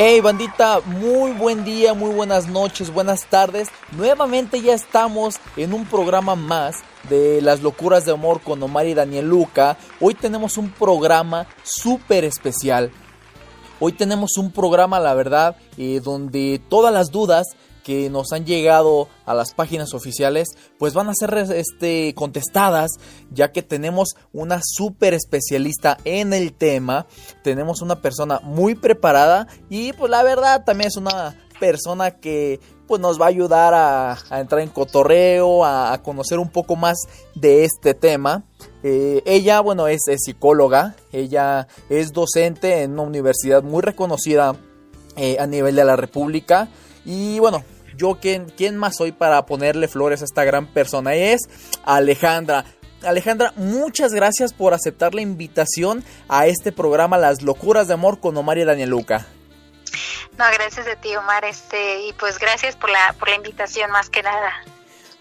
Hey bandita, muy buen día, muy buenas noches, buenas tardes. Nuevamente ya estamos en un programa más de las locuras de amor con Omar y Daniel Luca. Hoy tenemos un programa súper especial. Hoy tenemos un programa, la verdad, eh, donde todas las dudas que nos han llegado a las páginas oficiales, pues van a ser este, contestadas, ya que tenemos una súper especialista en el tema, tenemos una persona muy preparada y pues la verdad también es una persona que pues nos va a ayudar a, entrar en cotorreo, a, conocer un poco más de este tema. Eh, ella, bueno, es, psicóloga, ella es docente en una universidad muy reconocida eh, a nivel de la República. Y bueno, yo, ¿quién, ¿quién más soy para ponerle flores a esta gran persona? Es Alejandra. Alejandra, muchas gracias por aceptar la invitación a este programa Las Locuras de Amor con Omar y Daniel Luca. No, gracias a ti, Omar, este, y pues gracias por la, por la invitación más que nada.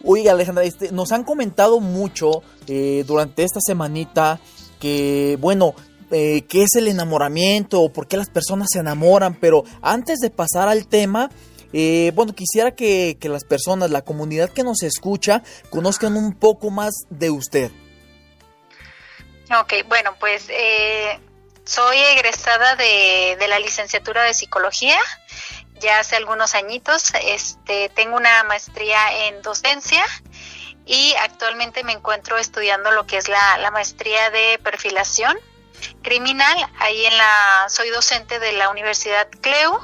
Oiga, Alejandra, este, nos han comentado mucho eh, durante esta semanita que, bueno, eh, qué es el enamoramiento o por qué las personas se enamoran, pero antes de pasar al tema, eh, bueno, quisiera que, las personas, la comunidad que nos escucha, conozcan un poco más de usted. Ok, bueno, pues eh, soy egresada de, la licenciatura de psicología ya hace algunos añitos. Este, tengo una maestría en docencia y actualmente me encuentro estudiando lo que es la, la maestría de perfilación criminal. Ahí en la, soy docente de la Universidad CLEU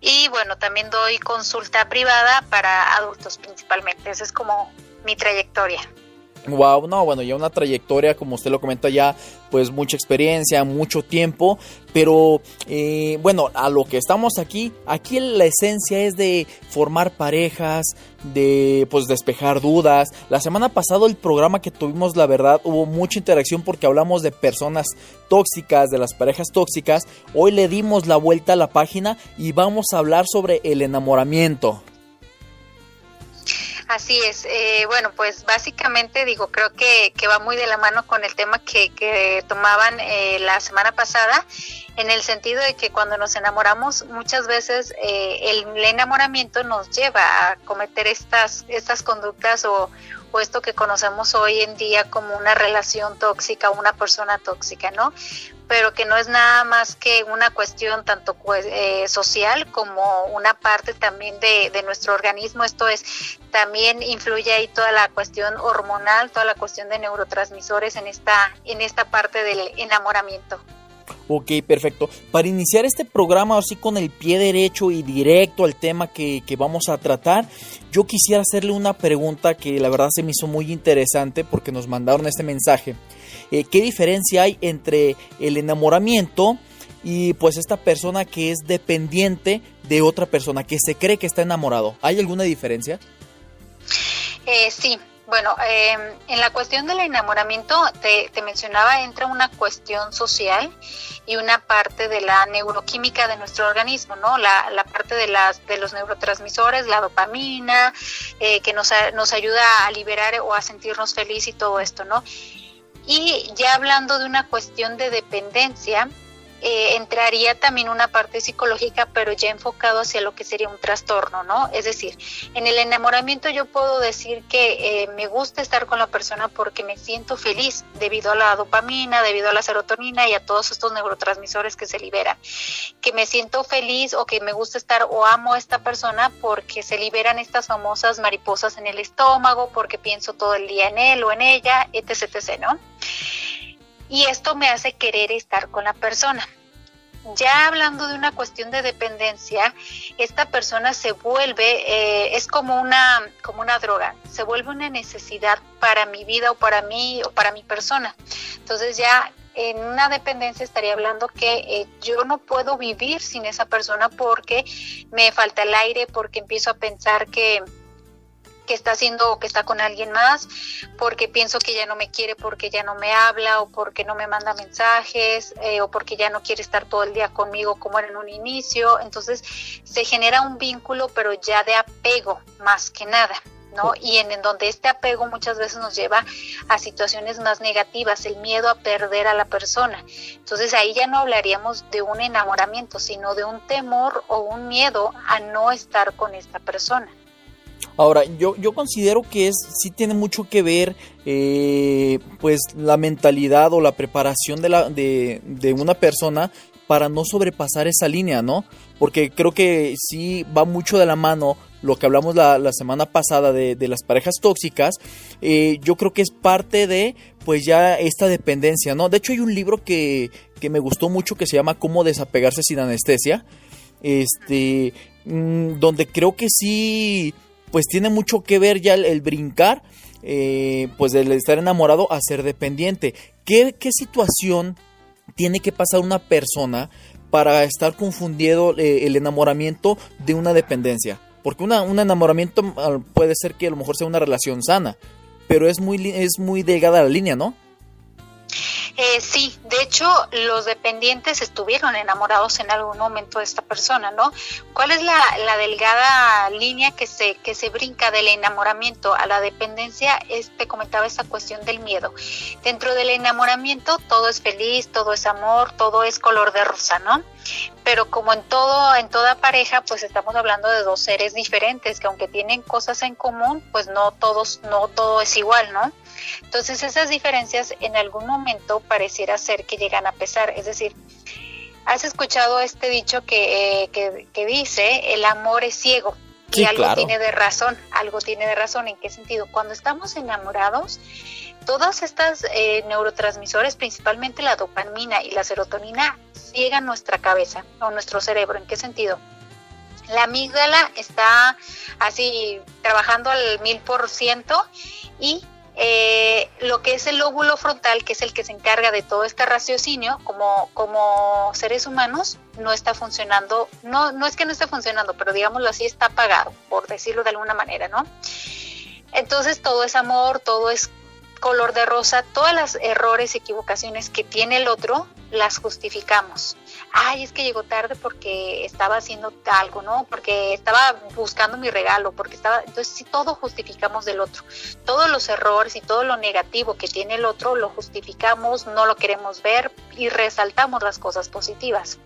y bueno, también doy consulta privada para adultos principalmente. Esa es como mi trayectoria. Wow, no, bueno, ya una trayectoria, como usted lo comenta ya, pues mucha experiencia, mucho tiempo, pero eh, bueno, a lo que estamos aquí, aquí la esencia es de formar parejas, de pues despejar dudas. La semana pasada el programa que tuvimos, la verdad, hubo mucha interacción porque hablamos de personas tóxicas, de las parejas tóxicas. Hoy le dimos la vuelta a la página y vamos a hablar sobre el enamoramiento. Así es. Eh, bueno, pues básicamente digo, creo que, que, va muy de la mano con el tema que, que tomaban eh, la semana pasada, en el sentido de que cuando nos enamoramos, muchas veces eh, el enamoramiento nos lleva a cometer estas, estas conductas o, o esto que conocemos hoy en día como una relación tóxica, una persona tóxica, ¿no? Pero que no es nada más que una cuestión tanto pues, eh, social como una parte también de, de, nuestro organismo. Esto es, también influye ahí toda la cuestión hormonal, toda la cuestión de neurotransmisores en esta, en esta parte del enamoramiento. Ok, perfecto. Para iniciar este programa así con el pie derecho y directo al tema que, vamos a tratar, yo quisiera hacerle una pregunta que la verdad se me hizo muy interesante porque nos mandaron este mensaje. Eh, ¿Qué diferencia hay entre el enamoramiento y pues esta persona que es dependiente de otra persona, que se cree que está enamorado? ¿Hay alguna diferencia? Eh, sí, bueno, em, en la cuestión del enamoramiento, te, mencionaba, entra una cuestión social y una parte de la neuroquímica de nuestro organismo, ¿no? La, la parte de, las, de los neurotransmisores, la dopamina, eh, que nos, nos ayuda a liberar o a sentirnos felices y todo esto, ¿no? Y ya hablando de una cuestión de dependencia, eh, entraría también una parte psicológica, pero ya enfocado hacia lo que sería un trastorno, ¿no? Es decir, en el enamoramiento yo puedo decir que eh, me gusta estar con la persona porque me siento feliz debido a la dopamina, debido a la serotonina y a todos estos neurotransmisores que se liberan. Que me siento feliz o que me gusta estar o amo a esta persona porque se liberan estas famosas mariposas en el estómago, porque pienso todo el día en él o en ella, etc., etc., ¿no? Y esto me hace querer estar con la persona. Ya hablando de una cuestión de dependencia, esta persona se vuelve, eh, es como una, como una droga, se vuelve una necesidad para mi vida o para mí o para mi persona. Entonces ya en una dependencia estaría hablando que eh, yo no puedo vivir sin esa persona porque me falta el aire, porque empiezo a pensar que, que está haciendo o que está con alguien más, porque pienso que ya no me quiere porque ya no me habla o porque no me manda mensajes eh, o porque ya no quiere estar todo el día conmigo como era en un inicio. Entonces se genera un vínculo pero ya de apego más que nada. ¿no? Y en, en, donde este apego muchas veces nos lleva a situaciones más negativas, el miedo a perder a la persona. Entonces ahí ya no hablaríamos de un enamoramiento, sino de un temor o un miedo a no estar con esta persona. Ahora, yo, yo considero que es, sí tiene mucho que ver, eh, pues, la mentalidad o la preparación de, la, de, de una persona para no sobrepasar esa línea, ¿no? Porque creo que sí va mucho de la mano lo que hablamos la, la semana pasada de, de, las parejas tóxicas, eh, yo creo que es parte de, pues ya esta dependencia, ¿no? De hecho hay un libro que, que me gustó mucho que se llama Cómo desapegarse sin anestesia, este, mmm, donde creo que sí, pues tiene mucho que ver ya el, brincar, eh, pues del estar enamorado a ser dependiente. ¿Qué, qué situación tiene que pasar una persona para estar confundiendo eh, el enamoramiento de una dependencia? Porque una, un enamoramiento puede ser que a lo mejor sea una relación sana, pero es muy, es muy delgada la línea, ¿no? Eh, sí, de hecho, los dependientes estuvieron enamorados en algún momento de esta persona, ¿no? ¿Cuál es la, la, delgada línea que se, que se brinca del enamoramiento a la dependencia? Es, te comentaba esta cuestión del miedo. Dentro del enamoramiento todo es feliz, todo es amor, todo es color de rosa, ¿no? Pero como en todo, en toda pareja, pues estamos hablando de dos seres diferentes que aunque tienen cosas en común, pues no todos, no todo es igual, ¿no? Entonces esas diferencias en algún momento pareciera ser que llegan a pesar, es decir, has escuchado este dicho que, eh, que, que dice, el amor es ciego. Sí, y algo claro. tiene de razón, algo tiene de razón. ¿En qué sentido? Cuando estamos enamorados, todas estas eh, neurotransmisores, principalmente la dopamina y la serotonina, ciegan nuestra cabeza o nuestro cerebro. ¿En qué sentido? La amígdala está así trabajando al mil por ciento y eh, lo que es el lóbulo frontal, que es el que se encarga de todo este raciocinio, como, como seres humanos, no está funcionando, no, no es que no esté funcionando, pero digámoslo así, está apagado, por decirlo de alguna manera, ¿no? Entonces todo es amor, todo es color de rosa, todas las errores, equivocaciones que tiene el otro, las justificamos. Ay, es que llegó tarde porque estaba haciendo algo, ¿no? Porque estaba buscando mi regalo, porque estaba... Entonces, si todo justificamos del otro, todos los errores y todo lo negativo que tiene el otro, lo justificamos, no lo queremos ver y resaltamos las cosas positivas.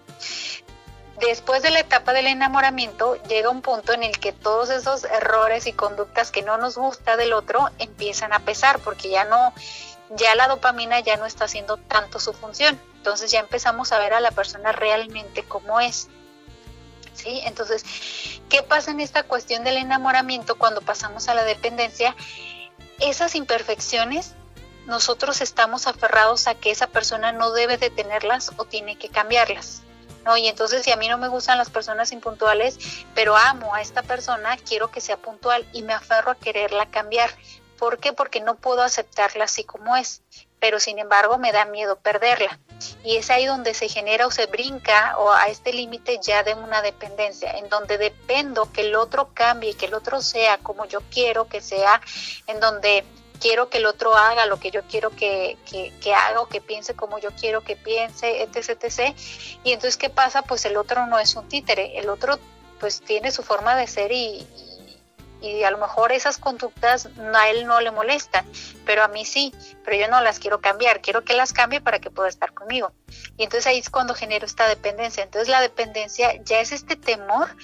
Después de la etapa del enamoramiento, llega un punto en el que todos esos errores y conductas que no nos gusta del otro empiezan a pesar, porque ya no, ya la dopamina ya no está haciendo tanto su función. Entonces ya empezamos a ver a la persona realmente como es. ¿Sí? Entonces, ¿qué pasa en esta cuestión del enamoramiento cuando pasamos a la dependencia? Esas imperfecciones, nosotros estamos aferrados a que esa persona no debe de tenerlas o tiene que cambiarlas. ¿No? Y entonces si a mí no me gustan las personas impuntuales, pero amo a esta persona, quiero que sea puntual y me aferro a quererla cambiar. ¿Por qué? Porque no puedo aceptarla así como es, pero sin embargo me da miedo perderla. Y es ahí donde se genera o se brinca o a este límite ya de una dependencia, en donde dependo que el otro cambie, que el otro sea como yo quiero que sea, en donde quiero que el otro haga lo que yo quiero que, que, que, haga o que piense como yo quiero que piense, etc, etc. Y entonces, ¿qué pasa? Pues el otro no es un títere, el otro pues tiene su forma de ser y, y, y a lo mejor esas conductas a él no le molestan, pero a mí sí, pero yo no las quiero cambiar, quiero que las cambie para que pueda estar conmigo. Y entonces ahí es cuando genero esta dependencia. Entonces la dependencia ya es este temor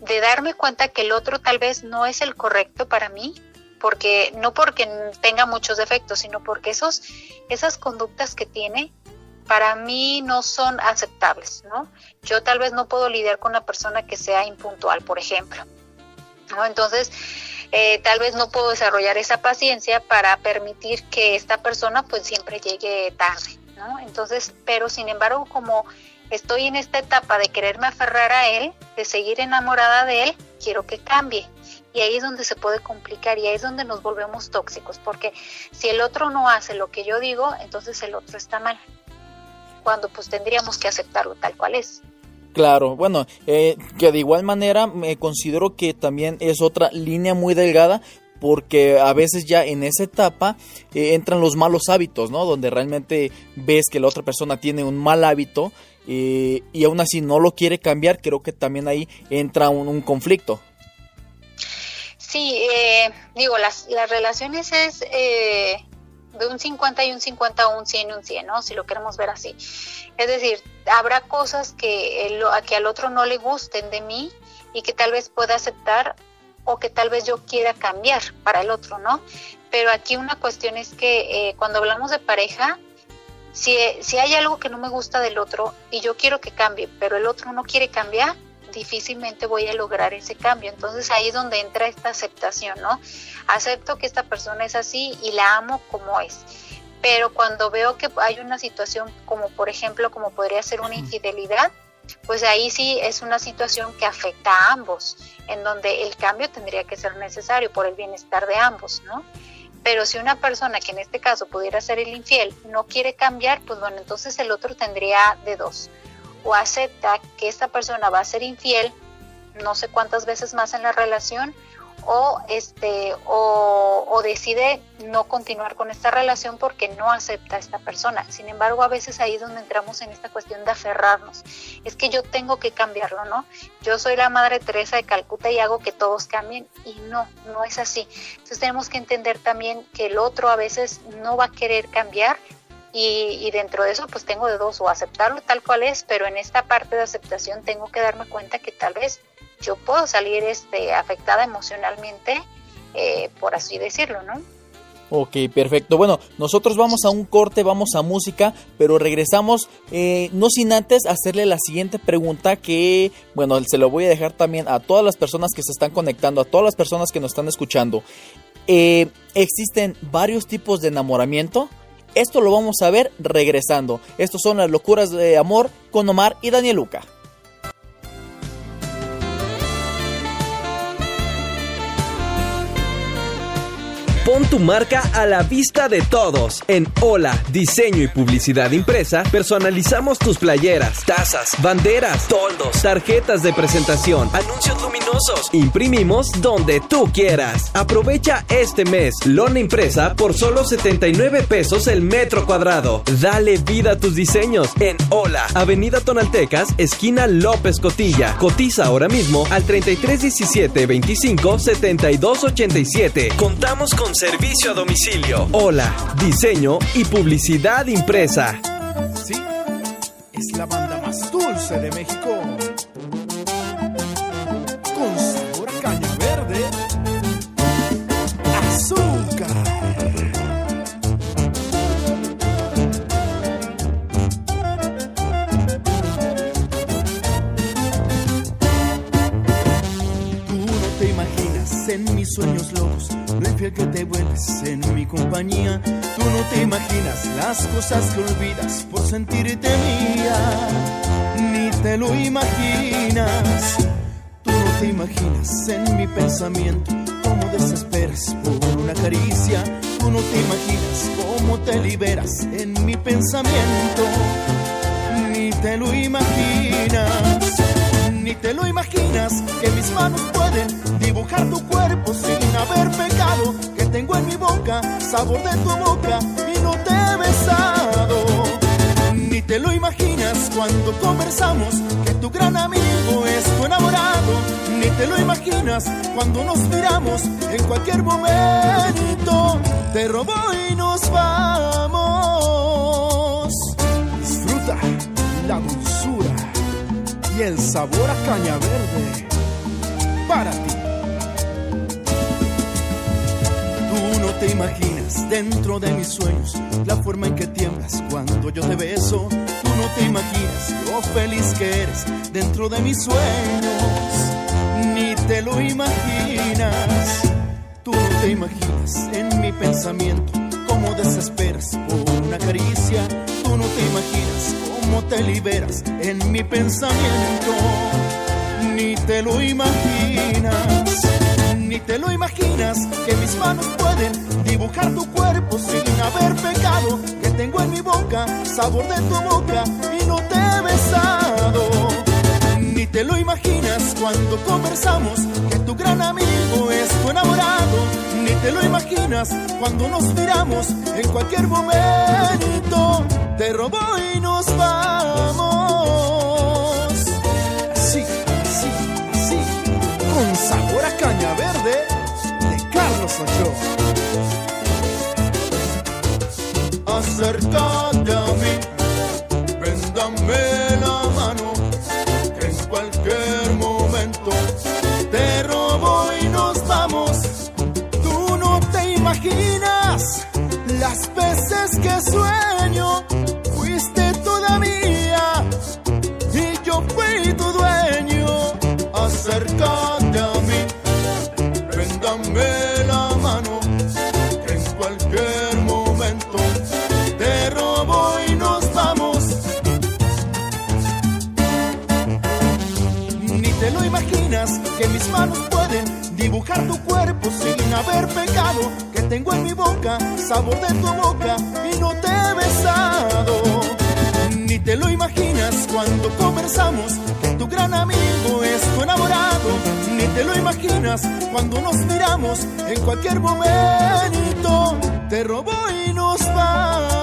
de darme cuenta que el otro tal vez no es el correcto para mí, porque no porque tenga muchos defectos, sino porque esos, esas conductas que tiene para mí no son aceptables, ¿no? Yo tal vez no puedo lidiar con una persona que sea impuntual, por ejemplo, ¿no? Entonces, eh, tal vez no puedo desarrollar esa paciencia para permitir que esta persona pues siempre llegue tarde, ¿no? Entonces, pero sin embargo, como estoy en esta etapa de quererme aferrar a él, de seguir enamorada de él, quiero que cambie, y ahí es donde se puede complicar y ahí es donde nos volvemos tóxicos, porque si el otro no hace lo que yo digo, entonces el otro está mal, cuando pues tendríamos que aceptarlo tal cual es. Claro, bueno, eh, que de igual manera me considero que también es otra línea muy delgada porque a veces ya en esa etapa eh, entran los malos hábitos, ¿no? Donde realmente ves que la otra persona tiene un mal hábito eh, y aún así no lo quiere cambiar, creo que también ahí entra un, un conflicto. Sí, eh, digo, las, las relaciones es eh, de un 50 y un 50, un 100 y un 100, ¿no? Si lo queremos ver así. Es decir, habrá cosas que, el, que al otro no le gusten de mí y que tal vez pueda aceptar o que tal vez yo quiera cambiar para el otro, ¿no? Pero aquí una cuestión es que eh, cuando hablamos de pareja, si, si hay algo que no me gusta del otro y yo quiero que cambie, pero el otro no quiere cambiar, difícilmente voy a lograr ese cambio. Entonces ahí es donde entra esta aceptación, ¿no? Acepto que esta persona es así y la amo como es. Pero cuando veo que hay una situación como por ejemplo como podría ser una infidelidad, pues ahí sí es una situación que afecta a ambos, en donde el cambio tendría que ser necesario por el bienestar de ambos, ¿no? Pero si una persona que en este caso pudiera ser el infiel no quiere cambiar, pues bueno, entonces el otro tendría de dos o acepta que esta persona va a ser infiel no sé cuántas veces más en la relación o este o, decide no continuar con esta relación porque no acepta a esta persona. Sin embargo, a veces ahí es donde entramos en esta cuestión de aferrarnos. Es que yo tengo que cambiarlo, ¿no? Yo soy la Madre Teresa de Calcuta y hago que todos cambien y no, no es así. Entonces tenemos que entender también que el otro a veces no va a querer cambiar y, dentro de eso pues tengo de dos, o aceptarlo tal cual es, pero en esta parte de aceptación tengo que darme cuenta que tal vez yo puedo salir este, afectada emocionalmente, eh, por así decirlo, ¿no? Ok, perfecto. Bueno, nosotros vamos a un corte, vamos a música, pero regresamos, eh, no sin antes hacerle la siguiente pregunta que, bueno, se lo voy a dejar también a todas las personas que se están conectando, a todas las personas que nos están escuchando. Eh, ¿Existen varios tipos de enamoramiento? Esto lo vamos a ver regresando. Estos son las locuras de amor con Omar y Daniel Luca. Pon tu marca a la vista de todos. En Hola, Diseño y Publicidad Impresa, personalizamos tus playeras, tazas, banderas, toldos, tarjetas de presentación, anuncios luminosos. Imprimimos donde tú quieras. Aprovecha este mes lona impresa por solo 79 pesos el metro cuadrado. Dale vida a tus diseños en Hola, Avenida Tonaltecas, esquina López Cotilla. Cotiza ahora mismo al 3317 25 72 87. Contamos con servicio a domicilio. Hola, diseño y publicidad impresa. Sí, es la banda más dulce de México. Con en mis sueños locos lo infiel que te vuelves en mi compañía. Tú no te imaginas las cosas que olvidas por sentirte mía, ni te lo imaginas. Tú no te imaginas en mi pensamiento cómo desesperas por una caricia. Tú no te imaginas cómo te liberas en mi pensamiento, ni te lo imaginas ni te lo imaginas que mis manos pueden dibujar tu cuerpo sin haber pecado. Que tengo en mi boca sabor de tu boca y no te he besado. Ni te lo imaginas cuando conversamos que tu gran amigo es tu enamorado. Ni te lo imaginas cuando nos miramos en cualquier momento. Te robó y nos vamos. Disfruta la dulzura el sabor a caña verde para ti. Tú no te imaginas dentro de mis sueños la forma en que tiemblas cuando yo te beso. Tú no te imaginas lo feliz que eres dentro de mis sueños, ni te lo imaginas. Tú no te imaginas en mi pensamiento cómo desesperas por una caricia. Tú no te imaginas cómo te liberas en mi pensamiento. Ni te lo imaginas, ni te lo imaginas que mis manos pueden dibujar tu cuerpo sin haber pecado. Que tengo en mi boca sabor de tu boca y no te. Ni te lo imaginas cuando conversamos que tu gran amigo es tu enamorado. Ni te lo imaginas cuando nos miramos en cualquier momento. Te robó y nos vamos. sí sí sí Con sabor a caña verde de Carlos Ochoa. Acerca veces que sueño, fuiste toda mía y yo fui tu dueño. Acércate a mí, ven dame la mano, en cualquier momento te robo y nos vamos. Ni te lo imaginas que mis manos pueden dibujar tu cuerpo sin haber pecado. Tengo en mi boca sabor de tu boca y no te he besado. Ni te lo imaginas cuando conversamos que tu gran amigo es tu enamorado. Ni te lo imaginas cuando nos miramos en cualquier momento. Te robo y nos vamos.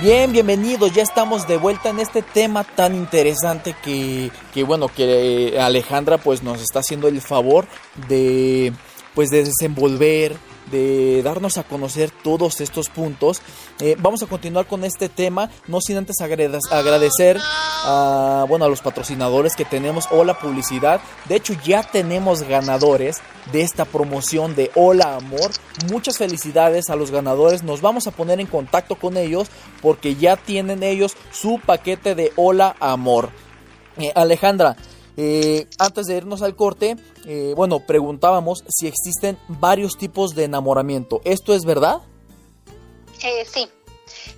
Bien, bienvenidos, ya estamos de vuelta en este tema tan interesante que, que bueno, que eh, Alejandra pues nos está haciendo el favor de pues de desenvolver, de darnos a conocer todos estos puntos. Eh, vamos a continuar con este tema, no sin antes agrade- agradecer a, bueno, a los patrocinadores que tenemos o la publicidad. De hecho, ya tenemos ganadores de esta promoción de Hola Amor. Muchas felicidades a los ganadores. Nos vamos a poner en contacto con ellos porque ya tienen ellos su paquete de Hola Amor. Eh, Alejandra, eh, antes de irnos al corte, eh, bueno, preguntábamos si existen varios tipos de enamoramiento. ¿Esto es verdad? Eh, sí,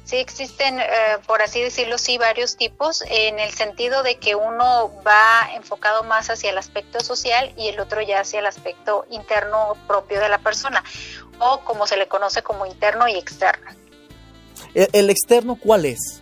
sí existen, eh, por así decirlo, sí varios tipos, en el sentido de que uno va enfocado más hacia el aspecto social y el otro ya hacia el aspecto interno propio de la persona, o como se le conoce como interno y externo. ¿El, el externo cuál es?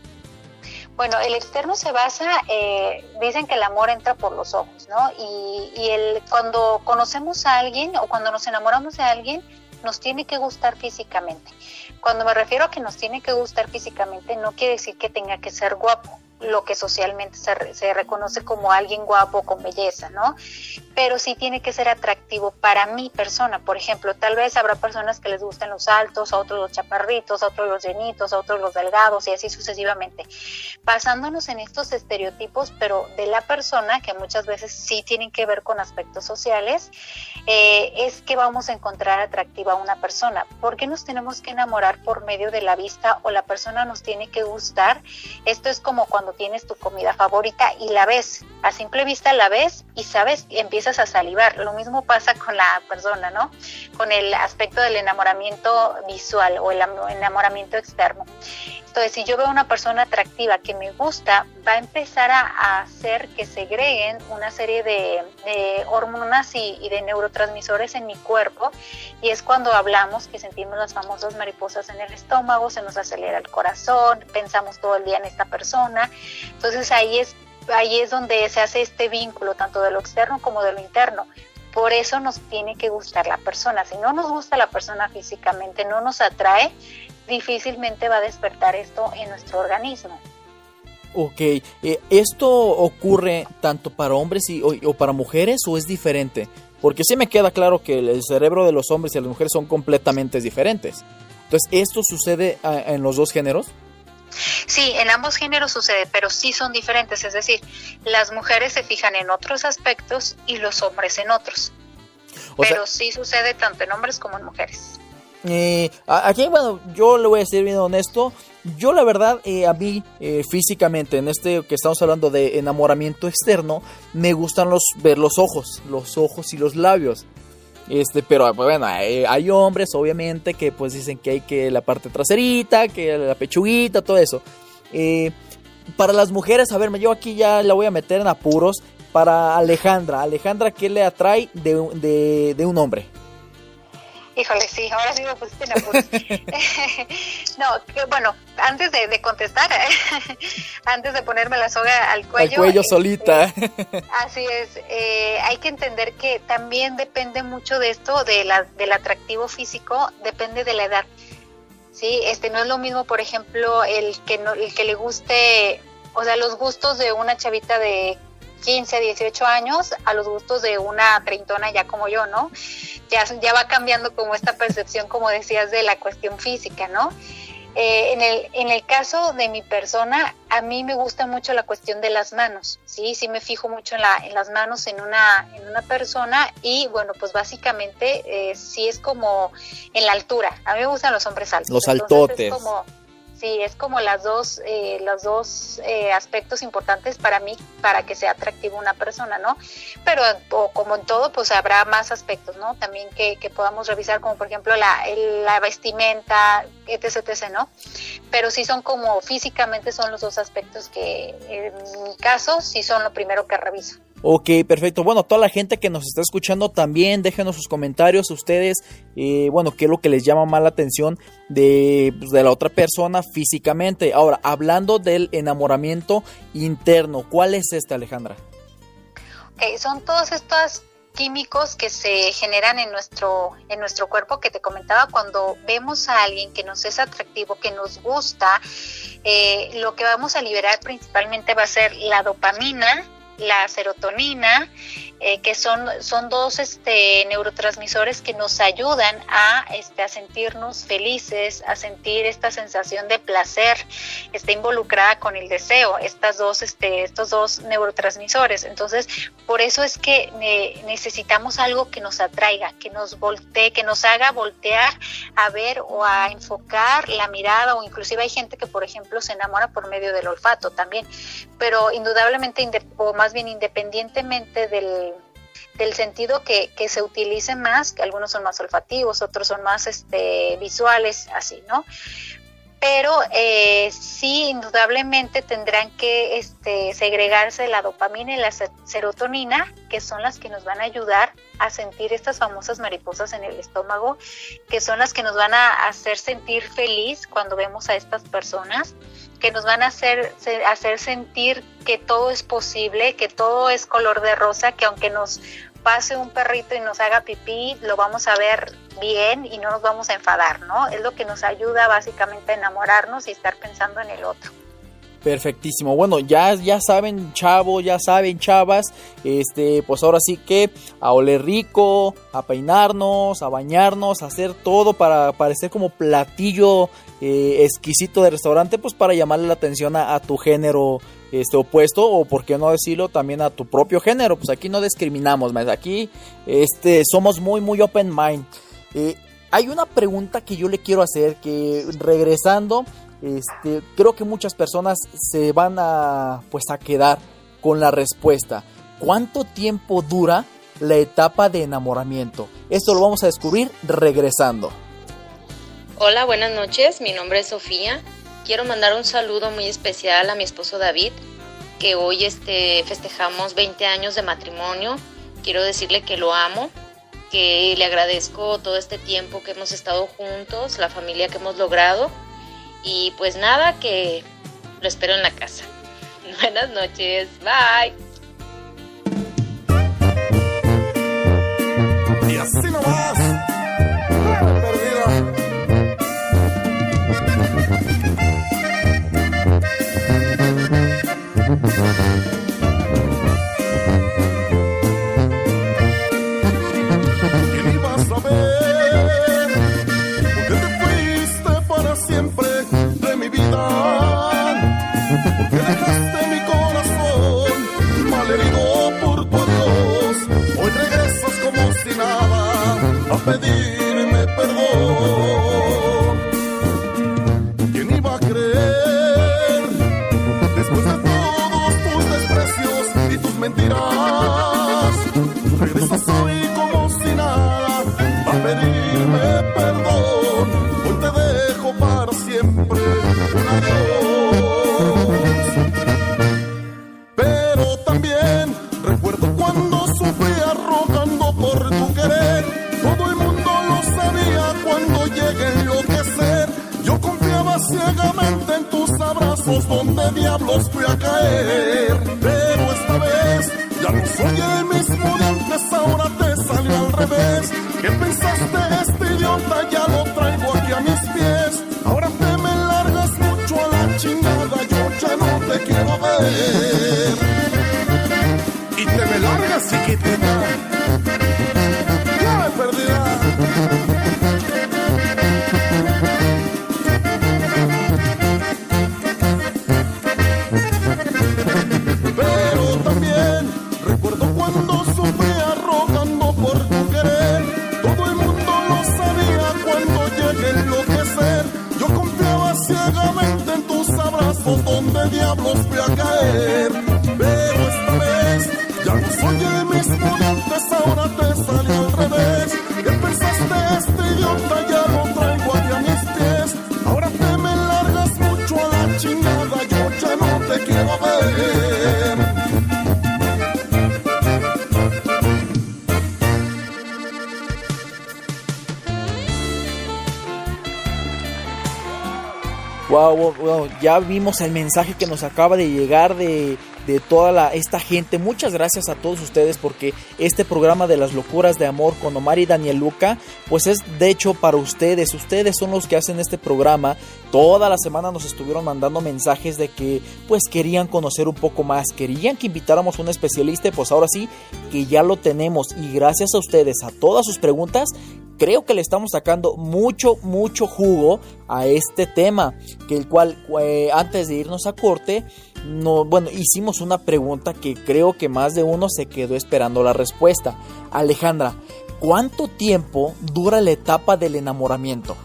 Bueno, el externo se basa, eh, dicen que el amor entra por los ojos, ¿no? Y, y el, cuando conocemos a alguien o cuando nos enamoramos de alguien, nos tiene que gustar físicamente. Cuando me refiero a que nos tiene que gustar físicamente, no quiere decir que tenga que ser guapo, lo que socialmente se, re- se reconoce como alguien guapo con belleza, ¿no? Pero sí tiene que ser atractivo para mi persona. Por ejemplo, tal vez habrá personas que les gusten los altos, a otros los chaparritos, a otros los llenitos, a otros los delgados y así sucesivamente. Basándonos en estos estereotipos, pero de la persona, que muchas veces sí tienen que ver con aspectos sociales, eh, es que vamos a encontrar atractiva a una persona. ¿Por qué nos tenemos que enamorar por medio de la vista o la persona nos tiene que gustar? Esto es como cuando tienes tu comida favorita y la ves. A simple vista la ves y sabes, y empiezas a salivar. Lo mismo pasa con la persona, ¿no? Con el aspecto del enamoramiento visual o el am- enamoramiento externo. Entonces, si yo veo una persona atractiva que me gusta, va a empezar a, hacer que segreguen una serie de, hormonas y, y de neurotransmisores en mi cuerpo. Y es cuando hablamos que sentimos las famosas mariposas en el estómago, se nos acelera el corazón, pensamos todo el día en esta persona. Entonces ahí es, ahí es donde se hace este vínculo, tanto de lo externo como de lo interno. Por eso nos tiene que gustar la persona. Si no nos gusta la persona físicamente, no nos atrae, difícilmente va a despertar esto en nuestro organismo. Ok, eh, ¿esto ocurre tanto para hombres y, o, o para mujeres o es diferente? Porque sí me queda claro que el cerebro de los hombres y las mujeres son completamente diferentes. Entonces, ¿esto sucede a- en los dos géneros? Sí, en ambos géneros sucede, pero sí son diferentes. Es decir, las mujeres se fijan en otros aspectos y los hombres en otros. O sea, pero sí sucede tanto en hombres como en mujeres. Eh, aquí, bueno, yo le voy a ser bien honesto. Yo, la verdad, eh, a mí, eh, físicamente, en este que estamos hablando de enamoramiento externo, me gustan los ver los ojos, los ojos y los labios. Este, pero bueno, hay, hombres, obviamente, que pues dicen que hay que la parte traserita, que la pechuguita, todo eso. Eh, para las mujeres, a ver, yo aquí ya la voy a meter en apuros. Para Alejandra, Alejandra, ¿qué le atrae de, de, de un hombre? Híjole, sí, ahora sí me pusiste en apuros. no, que, bueno, antes de, de contestar, antes de ponerme la soga al cuello. Al cuello este, solita. Así es, eh, hay que entender que también depende mucho de esto, de la, del atractivo físico, depende de la edad. Sí, este no es lo mismo, por ejemplo, el que no, el que le guste, o sea, los gustos de una chavita de 15, 18 años a los gustos de una treintona ya como yo, ¿no? Ya, ya va cambiando como esta percepción, como decías, de la cuestión física, ¿no? Eh, en, el, en el caso de mi persona, a mí me gusta mucho la cuestión de las manos, ¿sí? Sí me fijo mucho en, la, en las manos en una, en una persona y bueno, pues básicamente eh, sí es como en la altura. A mí me gustan los hombres altos. Los altotes. como, Sí, es como las dos, eh, los dos eh, aspectos importantes para mí para que sea atractivo una persona, ¿no? Pero como en todo, pues habrá más aspectos, ¿no? También que, que podamos revisar, como por ejemplo la, la vestimenta, etc, etc, ¿no? Pero sí son como físicamente son los dos aspectos que en mi caso sí son lo primero que reviso. Ok, perfecto. Bueno, toda la gente que nos está escuchando también déjenos sus comentarios ustedes, eh, bueno, qué es lo que les llama más la atención de, pues, de la otra persona físicamente. Ahora, hablando del enamoramiento interno, ¿cuál es este, Alejandra? Okay, son todos estos químicos que se generan en nuestro, en nuestro cuerpo que te comentaba cuando vemos a alguien que nos es atractivo, que nos gusta, eh, lo que vamos a liberar principalmente va a ser la dopamina, la serotonina, eh, que son, son dos este, neurotransmisores que nos ayudan a, este, a sentirnos felices, a sentir esta sensación de placer, está involucrada con el deseo, estas dos, este, estos dos neurotransmisores. Entonces, por eso es que necesitamos algo que nos atraiga, que nos voltee, que nos haga voltear a ver o a enfocar la mirada, o inclusive hay gente que, por ejemplo, se enamora por medio del olfato también, pero indudablemente, más bien independientemente del, del sentido que, que, se utilice más, que algunos son más olfativos, otros son más este, visuales, así, ¿no? Pero eh, sí, indudablemente tendrán que este, segregarse la dopamina y la serotonina, que son las que nos van a ayudar a sentir estas famosas mariposas en el estómago, que son las que nos van a hacer sentir feliz cuando vemos a estas personas que nos van a hacer, hacer sentir que todo es posible, que todo es color de rosa, que aunque nos pase un perrito y nos haga pipí, lo vamos a ver bien y no nos vamos a enfadar, ¿no? Es lo que nos ayuda básicamente a enamorarnos y estar pensando en el otro. Perfectísimo. Bueno, ya, ya saben, chavo, ya saben, chavas. Este, pues ahora sí que a oler rico, a peinarnos, a bañarnos, a hacer todo para parecer como platillo eh, exquisito de restaurante, pues para llamarle la atención a, tu género este opuesto o por qué no decirlo también a tu propio género. Pues aquí no discriminamos, más aquí este somos muy muy open mind. Eh, hay una pregunta que yo le quiero hacer que regresando este, creo que muchas personas se van a, pues, a quedar con la respuesta. ¿Cuánto tiempo dura la etapa de enamoramiento? Esto lo vamos a descubrir regresando. Hola, buenas noches. Mi nombre es Sofía. Quiero mandar un saludo muy especial a mi esposo David, que hoy este, festejamos 20 años de matrimonio. Quiero decirle que lo amo, que le agradezco todo este tiempo que hemos estado juntos, la familia que hemos logrado y pues nada, que lo espero en la casa. Buenas noches, bye. Y así nomás. Pedirme perdón. ¿Quién iba a creer? Wow, wow, ya vimos el mensaje que nos acaba de llegar de, de toda la, esta gente. Muchas gracias a todos ustedes porque este programa de las locuras de amor con Omar y Daniel Luca, pues es de hecho para ustedes. Ustedes son los que hacen este programa. Toda la semana nos estuvieron mandando mensajes de que pues querían conocer un poco más, querían que invitáramos a un especialista, pues ahora sí que ya lo tenemos y gracias a ustedes, a todas sus preguntas, creo que le estamos sacando mucho, mucho jugo a este tema, que el cual eh, antes de irnos a corte, no, bueno, hicimos una pregunta que creo que más de uno se quedó esperando la respuesta. Alejandra, ¿cuánto tiempo dura la etapa del enamoramiento?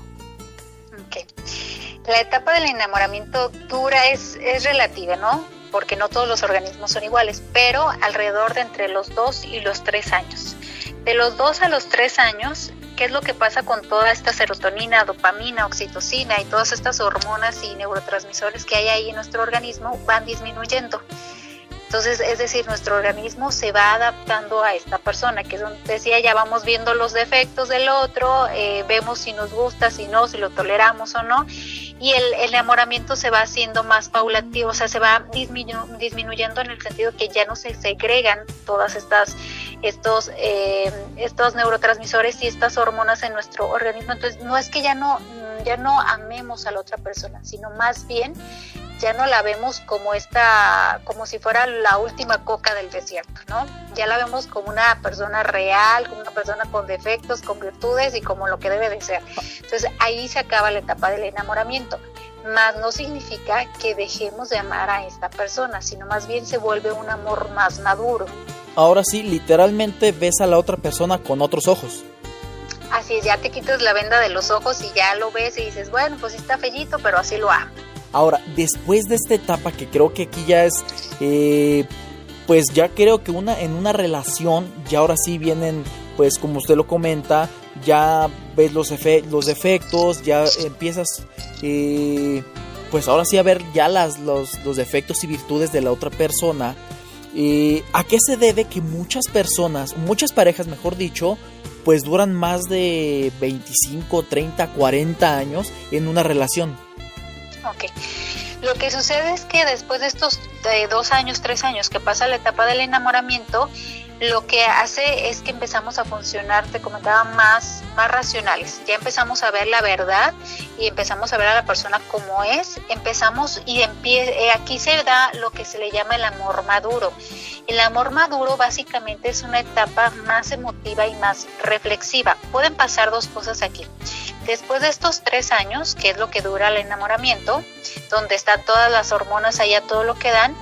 La etapa del enamoramiento dura es, es relativa, ¿no? Porque no todos los organismos son iguales, pero alrededor de entre los 2 y los 3 años. De los 2 a los 3 años qué es lo que pasa con toda esta serotonina, dopamina, oxitocina y todas estas hormonas y neurotransmisores que hay ahí en nuestro organismo van disminuyendo. Entonces, es decir, nuestro organismo se va adaptando a esta persona, que es donde decía, ya vamos viendo los defectos del otro, eh, vemos si nos gusta, si no, si lo toleramos o no, y el, enamoramiento se va haciendo más paulatino, o sea, se va disminuyendo en el sentido que ya no se segregan todas estas estos eh, estos neurotransmisores y estas hormonas en nuestro organismo. Entonces, no es que ya no ya no amemos a la otra persona, sino más bien ya no la vemos como esta, como si fuera la última coca del desierto, ¿no? Ya la vemos como una persona real, como una persona con defectos, con virtudes y como lo que debe de ser. Entonces ahí se acaba la etapa del enamoramiento. Más no significa que dejemos de amar a esta persona, sino más bien se vuelve un amor más maduro. Ahora sí, literalmente ves a la otra persona con otros ojos. Así es, ya te quitas la venda de los ojos y ya lo ves y dices, bueno, pues está fellito, pero así lo amo. Ahora, después de esta etapa que creo que aquí ya es, eh, pues ya creo que una, en una relación, ya ahora sí vienen, pues como usted lo comenta, ya ves los, los defectos, ya empiezas, eh, pues ahora sí a ver ya las, los, los defectos y virtudes de la otra persona. Eh, ¿A qué se debe que muchas personas, muchas parejas mejor dicho, pues duran más de 25, 30, 40 años en una relación? Ok. Lo que sucede es que después de estos dos años, tres años que pasa la etapa del enamoramiento, lo que hace es que empezamos a funcionar, te comentaba, más, más racionales. Ya empezamos a ver la verdad y empezamos a ver a la persona como es. Empezamos y eh, aquí se da lo que se le llama el amor maduro. El amor maduro básicamente es una etapa más emotiva y más reflexiva. Pueden pasar dos cosas aquí. Después de estos tres años, que es lo que dura el enamoramiento, donde están todas las hormonas allá, todo lo que dan,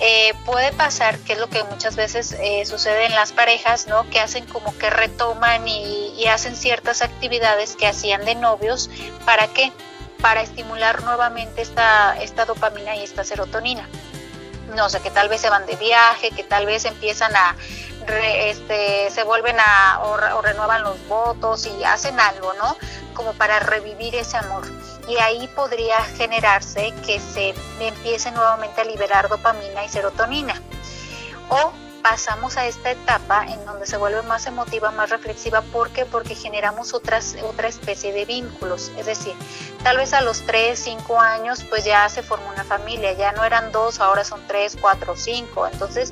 eh, puede pasar, que es lo que muchas veces eh, sucede en las parejas, ¿no? Que hacen como que retoman y, y, hacen ciertas actividades que hacían de novios. ¿Para qué? Para estimular nuevamente esta, esta dopamina y esta serotonina. No sé, que tal vez se van de viaje, que tal vez empiezan a, este, se vuelven a, o, renuevan los votos y hacen algo, ¿no? Como para revivir ese amor. Y ahí podría generarse que se empiece nuevamente a liberar dopamina y serotonina. O pasamos a esta etapa en donde se vuelve más emotiva, más reflexiva. ¿Por qué? Porque generamos otras, otra especie de vínculos. Es decir, tal vez a los 3, 5 años pues ya se formó una familia, ya no eran dos, ahora son 3, 4, 5. Entonces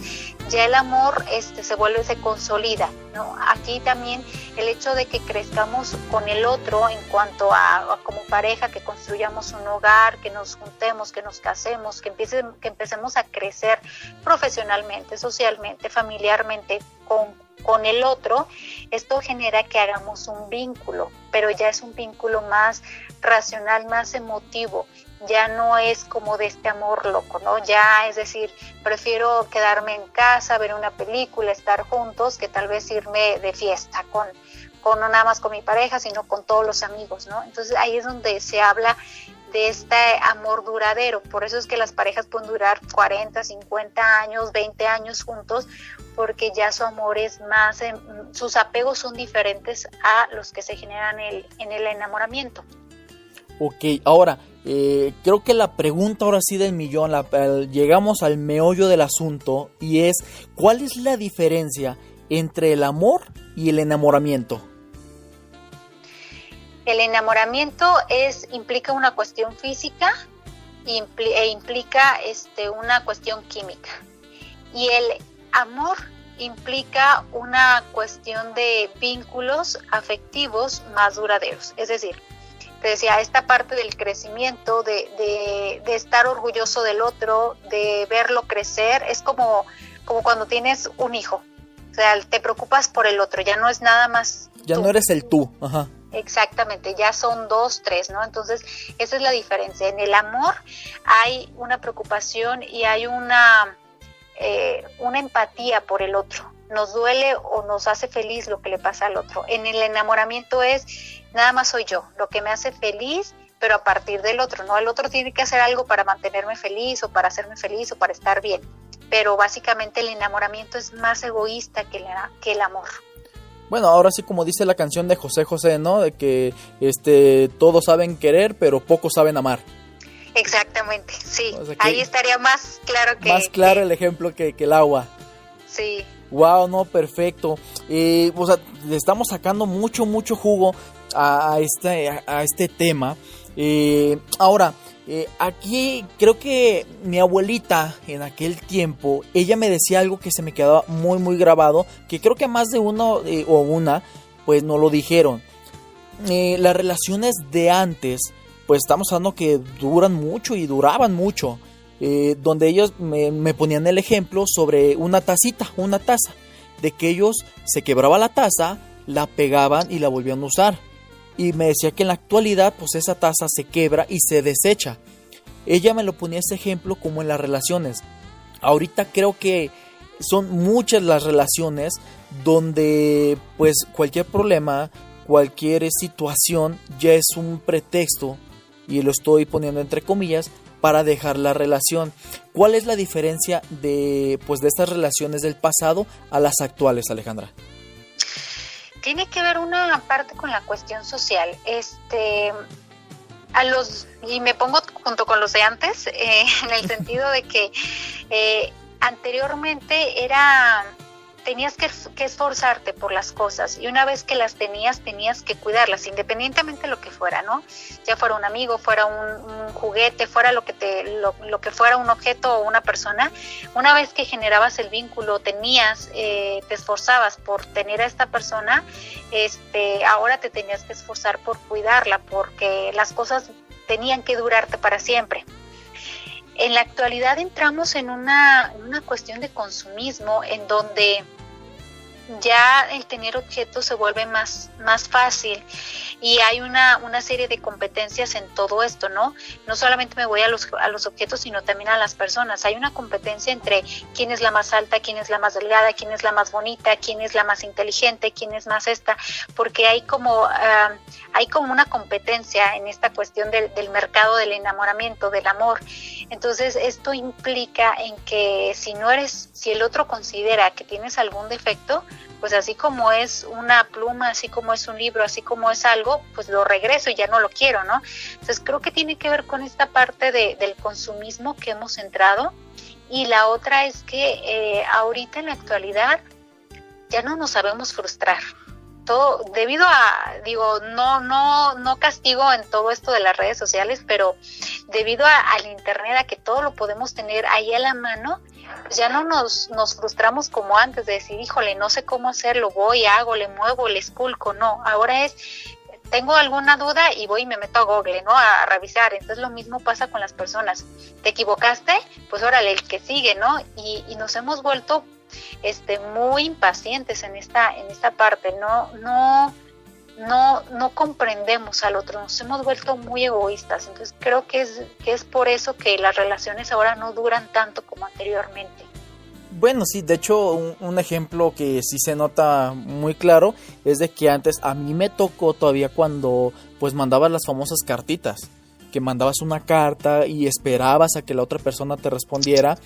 ya el amor este, se vuelve, se consolida. ¿no? Aquí también el hecho de que crezcamos con el otro en cuanto a, como pareja, que construyamos un hogar, que nos juntemos, que nos casemos, que, empiece, que empecemos a crecer profesionalmente, socialmente, familiarmente con, con el otro, esto genera que hagamos un vínculo, pero ya es un vínculo más racional, más emotivo ya no es como de este amor loco, ¿no? Ya es decir, prefiero quedarme en casa, ver una película, estar juntos, que tal vez irme de fiesta con, con no nada más con mi pareja, sino con todos los amigos, ¿no? Entonces ahí es donde se habla de este amor duradero. Por eso es que las parejas pueden durar 40, 50 años, 20 años juntos, porque ya su amor es más, em, sus apegos son diferentes a los que se generan en el enamoramiento. Ok, ahora, eh, creo que la pregunta ahora sí del millón, llegamos al meollo del asunto y es, ¿cuál es la diferencia entre el amor y el enamoramiento? El enamoramiento es, implica una cuestión física e implica este, una cuestión química. Y el amor implica una cuestión de vínculos afectivos más duraderos. Es decir, te decía, esta parte del crecimiento, de, de, estar orgulloso del otro, de verlo crecer, es como, como cuando tienes un hijo. O sea, te preocupas por el otro, ya no es nada más. Ya no eres el tú, ajá. Exactamente, ya son dos, tres, ¿no? Entonces, esa es la diferencia. En el amor hay una preocupación y hay una, eh, una empatía por el otro. Nos duele o nos hace feliz lo que le pasa al otro. En el enamoramiento es nada más soy yo, lo que me hace feliz, pero a partir del otro, ¿no? El otro tiene que hacer algo para mantenerme feliz o para hacerme feliz o para estar bien. Pero básicamente el enamoramiento es más egoísta que, que el amor. Bueno, ahora sí como dice la canción de José José, ¿no? De que este todos saben querer, pero pocos saben amar. Exactamente, sí. Ahí estaría más claro que... Más claro el ejemplo que, que el agua. Sí. Wow, no, perfecto. Eh, o sea, le estamos sacando mucho, mucho jugo a, este, a, este tema. Eh, ahora, eh, aquí creo que mi abuelita en aquel tiempo, ella me decía algo que se me quedaba muy, muy grabado, que creo que más de uno o una, pues no lo dijeron. las relaciones de antes, pues estamos hablando que duran mucho y duraban mucho. Eh, donde ellos me, ponían el ejemplo sobre una tacita, una taza, de que ellos se quebraba la taza, la pegaban y la volvían a usar. Y me decía que en la actualidad pues esa taza se quebra y se desecha. Ella me lo ponía ese ejemplo como en las relaciones. Ahorita creo que son muchas las relaciones donde pues cualquier problema, cualquier situación ya es un pretexto y lo estoy poniendo entre comillas para dejar la relación. ¿Cuál es la diferencia de, pues, de estas relaciones del pasado a las actuales, Alejandra? Tiene que ver una parte con la cuestión social. Este, a los y me pongo junto con los de antes eh, en el sentido de que eh, anteriormente era tenías que, esforzarte por las cosas y una vez que las tenías tenías que cuidarlas independientemente de lo que fuera, ¿no? Ya fuera un amigo, fuera un, juguete, fuera lo que te lo, que fuera un objeto o una persona, una vez que generabas el vínculo, tenías eh, te esforzabas por tener a esta persona, este ahora te tenías que esforzar por cuidarla porque las cosas tenían que durarte para siempre. En la actualidad entramos en una, una cuestión de consumismo en donde ya el tener objetos se vuelve más, más fácil y hay una, una serie de competencias en todo esto, ¿no? No solamente me voy a los, a los objetos, sino también a las personas. Hay una competencia entre quién es la más alta, quién es la más delgada, quién es la más bonita, quién es la más inteligente, quién es más esta, porque hay como, ah, hay como una competencia en esta cuestión del, del mercado del enamoramiento, del amor. Entonces, esto implica en que si no eres, si el otro considera que tienes algún defecto, pues así como es una pluma, así como es un libro, así como es algo, pues lo regreso y ya no lo quiero, ¿no? Entonces creo que tiene que ver con esta parte de, del consumismo que hemos entrado y la otra es que eh, ahorita en la actualidad ya no nos sabemos frustrar. Todo, debido a, digo, no, no, no castigo en todo esto de las redes sociales, pero debido al internet, a que todo lo podemos tener ahí a la mano, pues ya no nos, nos frustramos como antes de decir, híjole, no sé cómo hacerlo, voy, hago, le muevo, le esculco, no, ahora es, tengo alguna duda y voy y me meto a Google, ¿no? A, revisar. Entonces lo mismo pasa con las personas. ¿Te equivocaste? Pues órale, el que sigue, ¿no? Y, y nos hemos vuelto este, muy impacientes en esta, en esta parte, no, no, no, no comprendemos al otro, nos hemos vuelto muy egoístas. Entonces creo que es, que es por eso que las relaciones ahora no duran tanto como anteriormente. Bueno, sí, de hecho un, ejemplo que sí se nota muy claro es de que antes a mí me tocó todavía cuando pues mandabas las famosas cartitas que mandabas una carta y esperabas a que la otra persona te respondiera,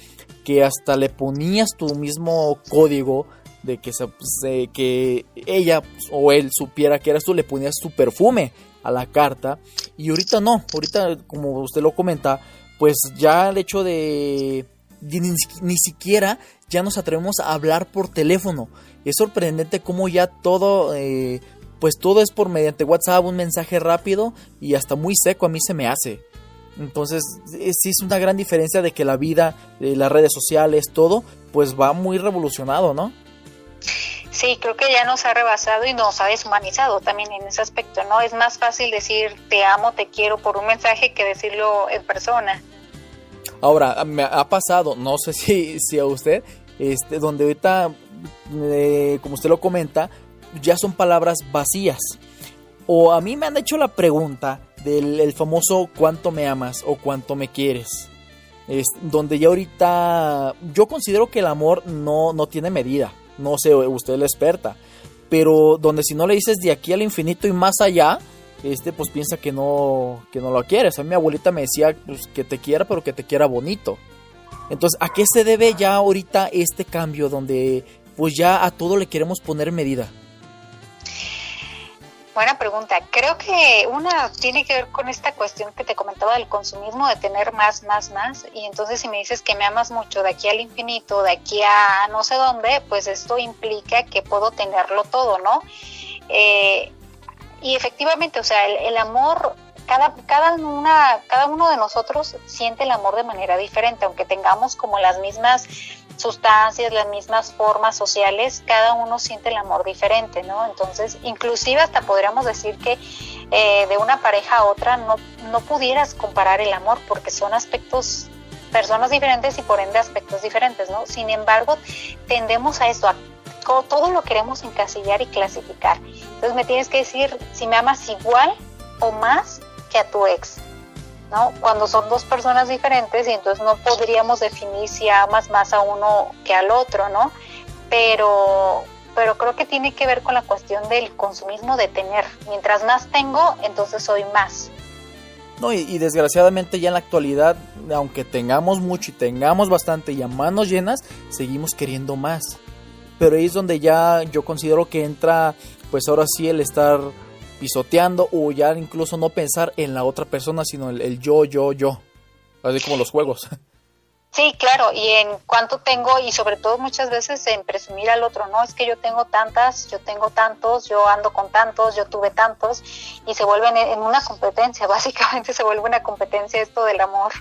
que hasta le ponías tu mismo código de que, se, ella o él supiera que eras tú, le ponías tu perfume a la carta. Y ahorita no, ahorita como usted lo comenta, pues ya el hecho de, ni, siquiera ya nos atrevemos a hablar por teléfono. Es sorprendente cómo ya todo eh, pues todo es por mediante WhatsApp, un mensaje rápido y hasta muy seco a mí se me hace. Entonces, sí es una gran diferencia de que la vida, de las redes sociales, todo, pues va muy revolucionado, ¿no? Sí, creo que ya nos ha rebasado y nos ha deshumanizado también en ese aspecto, ¿no? Es más fácil decir te amo, te quiero por un mensaje que decirlo en persona. Ahora, me ha pasado, no sé si, si a usted, este, donde ahorita, eh, como usted lo comenta, ya son palabras vacías. O a mí me han hecho la pregunta del famoso cuánto me amas o cuánto me quieres. Es donde ya ahorita yo considero que el amor no, no tiene medida. No sé, usted es la experta. Pero donde si no le dices de aquí al infinito y más allá, este pues piensa que no, que no lo quieres. A mí mi abuelita me decía pues, que te quiera, pero que te quiera bonito. Entonces, ¿a qué se debe ya ahorita este cambio donde pues ya a todo le queremos poner medida? Buena pregunta. Creo que una tiene que ver con esta cuestión que te comentaba del consumismo, de tener más, más, más. Y entonces si me dices que me amas mucho de aquí al infinito, de aquí a no sé dónde, pues esto implica que puedo tenerlo todo, ¿no? Eh, y efectivamente, o sea, el, amor cada, cada, una, cada uno de nosotros siente el amor de manera diferente, aunque tengamos como las mismas sustancias, las mismas formas sociales, cada uno siente el amor diferente, ¿no? Entonces, inclusive hasta podríamos decir que eh, de una pareja a otra no, no pudieras comparar el amor porque son aspectos, personas diferentes y por ende aspectos diferentes, ¿no? Sin embargo, tendemos a eso, a todo lo queremos encasillar y clasificar. Entonces me tienes que decir si me amas igual o más que a tu ex. ¿No? Cuando son dos personas diferentes y entonces no podríamos definir si amas más a uno que al otro, ¿no? Pero, pero creo que tiene que ver con la cuestión del consumismo de tener. Mientras más tengo, entonces soy más. No, y, desgraciadamente ya en la actualidad, aunque tengamos mucho y tengamos bastante y a manos llenas, seguimos queriendo más. Pero ahí es donde ya yo considero que entra, pues ahora sí, el estar pisoteando o ya incluso no pensar en la otra persona, sino el, yo, yo, yo. Así como los juegos. Sí, claro, y en cuánto tengo y sobre todo muchas veces en presumir al otro, no, es que yo tengo tantas, yo tengo tantos, yo ando con tantos, yo tuve tantos y se vuelven en una competencia, básicamente se vuelve una competencia esto del amor.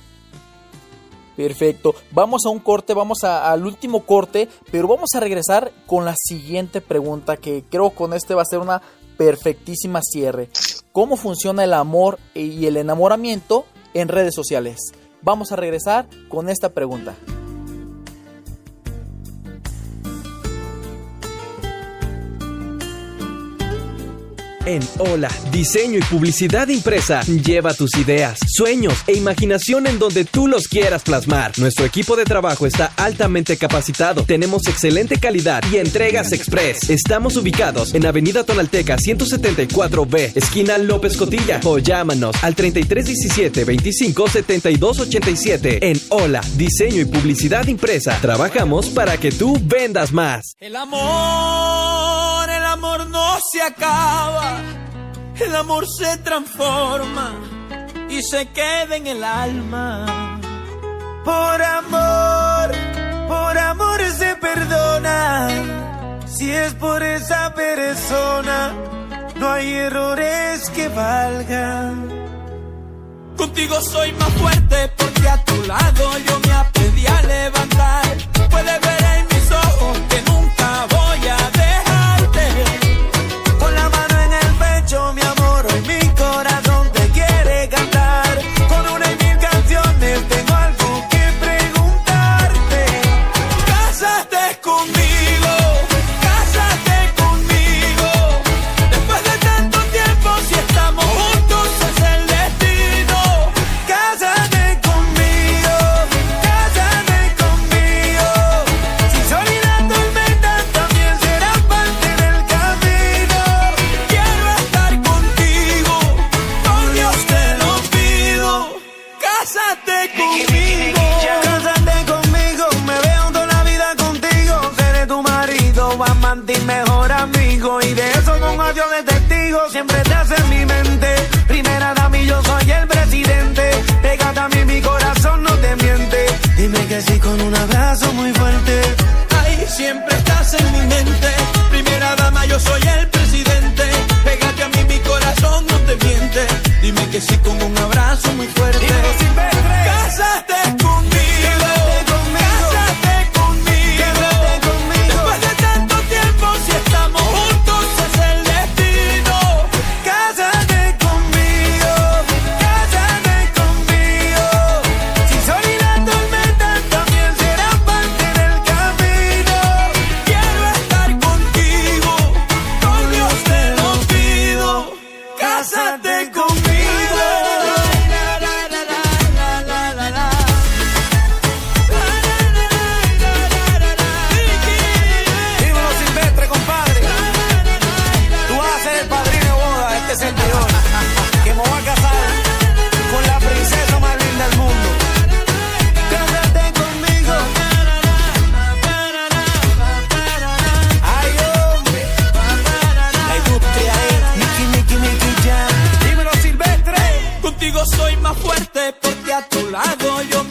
Perfecto, vamos a un corte, vamos al último corte, pero vamos a regresar con la siguiente pregunta que creo con este va a ser una perfectísima cierre. ¿Cómo funciona el amor y el enamoramiento en redes sociales? Vamos a regresar con esta pregunta. En Hola, diseño y publicidad impresa. Lleva tus ideas, sueños e imaginación en donde tú los quieras plasmar. Nuestro equipo de trabajo está altamente capacitado. Tenemos excelente calidad y entregas express. Estamos ubicados en Avenida Tonalteca 174B, esquina López Cotilla. O llámanos al 3317 25 72 87. En Hola, diseño y publicidad impresa. Trabajamos para que tú vendas más. El amor, se acaba el amor se transforma y se queda en el alma. Por amor, por amor se perdona. Si es por esa persona, no hay errores que valgan. Contigo soy más fuerte porque a tu lado yo me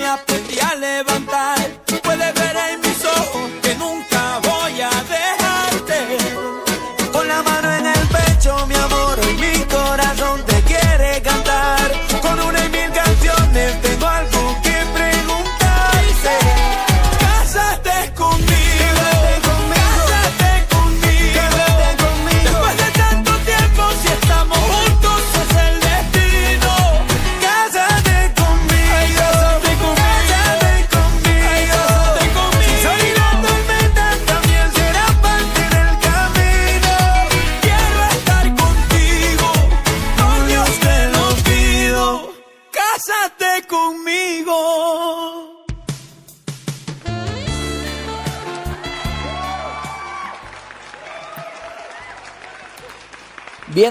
apedí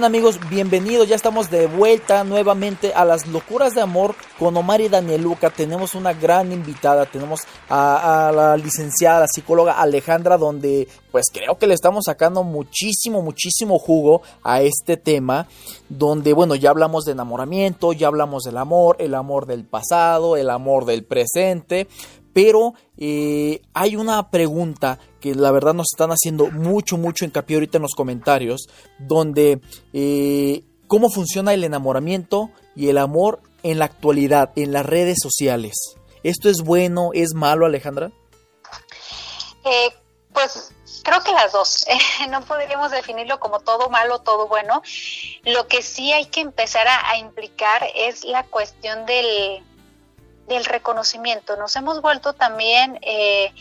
Amigos, bienvenidos, ya estamos de vuelta nuevamente a las locuras de amor con Omar y Danieluca. Tenemos una gran invitada, tenemos a, la licenciada, psicóloga Alejandra, donde pues creo que le estamos sacando muchísimo, muchísimo jugo a este tema, donde bueno, ya hablamos de enamoramiento, ya hablamos del amor, el amor del pasado, el amor del presente, pero eh, hay una pregunta que la verdad nos están haciendo mucho, mucho hincapié ahorita en los comentarios, donde eh, cómo funciona el enamoramiento y el amor en la actualidad, en las redes sociales. ¿Esto es bueno, es malo, Alejandra? Eh, pues creo que las dos. no podríamos definirlo como todo malo, todo bueno. Lo que sí hay que empezar a implicar es la cuestión del del reconocimiento. Nos hemos vuelto también eh,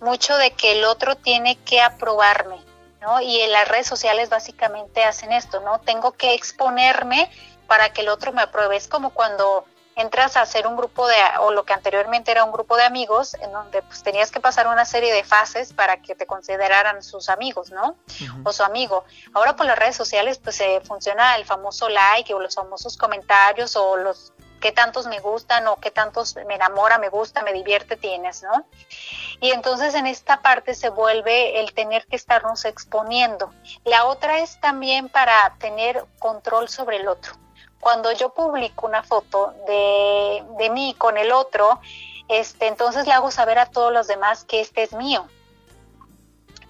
mucho de que el otro tiene que aprobarme, ¿no? Y en las redes sociales básicamente hacen esto, ¿no? Tengo que exponerme para que el otro me apruebe. Es como cuando entras a hacer un grupo de, o lo que anteriormente era un grupo de amigos, en donde pues tenías que pasar una serie de fases para que te consideraran sus amigos, ¿no? O su amigo. Ahora por las redes sociales pues se funciona el famoso like o los famosos comentarios o los qué tantos me gustan o qué tantos me enamora, me gusta, me divierte tienes, ¿no? Y entonces en esta parte se vuelve el tener que estarnos exponiendo. La otra es también para tener control sobre el otro. Cuando yo publico una foto de, de mí con el otro, este, entonces le hago saber a todos los demás que este es mío.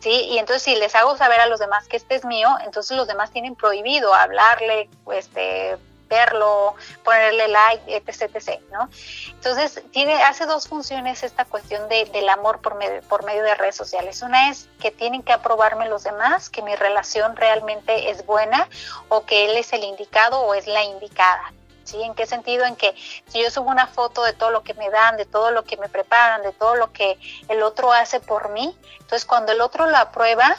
¿Sí? Y entonces si les hago saber a los demás que este es mío, entonces los demás tienen prohibido hablarle, este, verlo, ponerle like, etc, etc, ¿no? Entonces, tiene, hace dos funciones esta cuestión de, del amor por medio, por medio de redes sociales. Una es que tienen que aprobarme los demás, que mi relación realmente es buena o que él es el indicado o es la indicada. ¿Sí? ¿En qué sentido? En que si yo subo una foto de todo lo que me dan, de todo lo que me preparan, de todo lo que el otro hace por mí, entonces cuando el otro lo aprueba,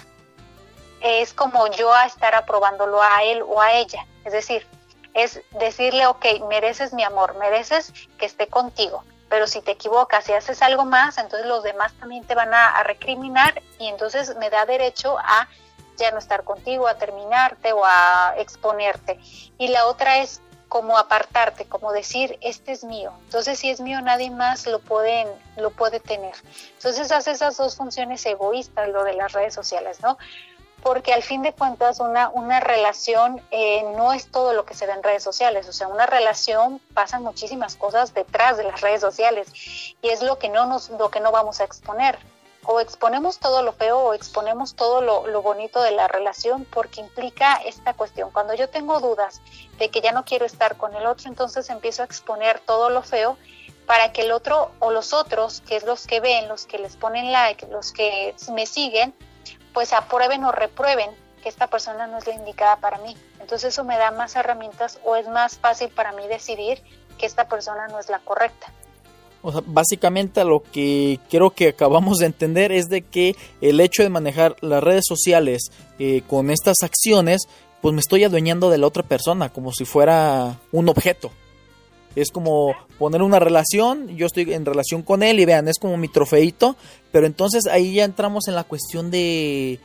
es como yo a estar aprobándolo a él o a ella. Es decir, es decirle, ok, mereces mi amor, mereces que esté contigo, pero si te equivocas y haces algo más, entonces los demás también te van a, a recriminar y entonces me da derecho a ya no estar contigo, a terminarte o a exponerte. Y la otra es como apartarte, como decir, este es mío. Entonces, si es mío, nadie más lo puede, lo puede tener. Entonces, hace esas dos funciones egoístas, lo de las redes sociales, ¿no? Porque al fin de cuentas, una, una relación eh, no es todo lo que se ve en redes sociales. O sea, una relación pasan muchísimas cosas detrás de las redes sociales y es lo que no, nos, lo que no vamos a exponer o exponemos todo lo feo o exponemos todo lo, bonito de la relación porque implica esta cuestión. Cuando yo tengo dudas de que ya no quiero estar con el otro, entonces empiezo a exponer todo lo feo para que el otro o los otros, que es los que ven, los que les ponen like, los que me siguen, pues aprueben o reprueben que esta persona no es la indicada para mí. Entonces eso me da más herramientas o es más fácil para mí decidir que esta persona no es la correcta. O sea, básicamente lo que creo que acabamos de entender es de que el hecho de manejar las redes sociales eh, con estas acciones, pues me estoy adueñando de la otra persona como si fuera un objeto. Es como poner una relación, yo estoy en relación con él y vean, es como mi trofeito, pero entonces ahí ya entramos en la cuestión de,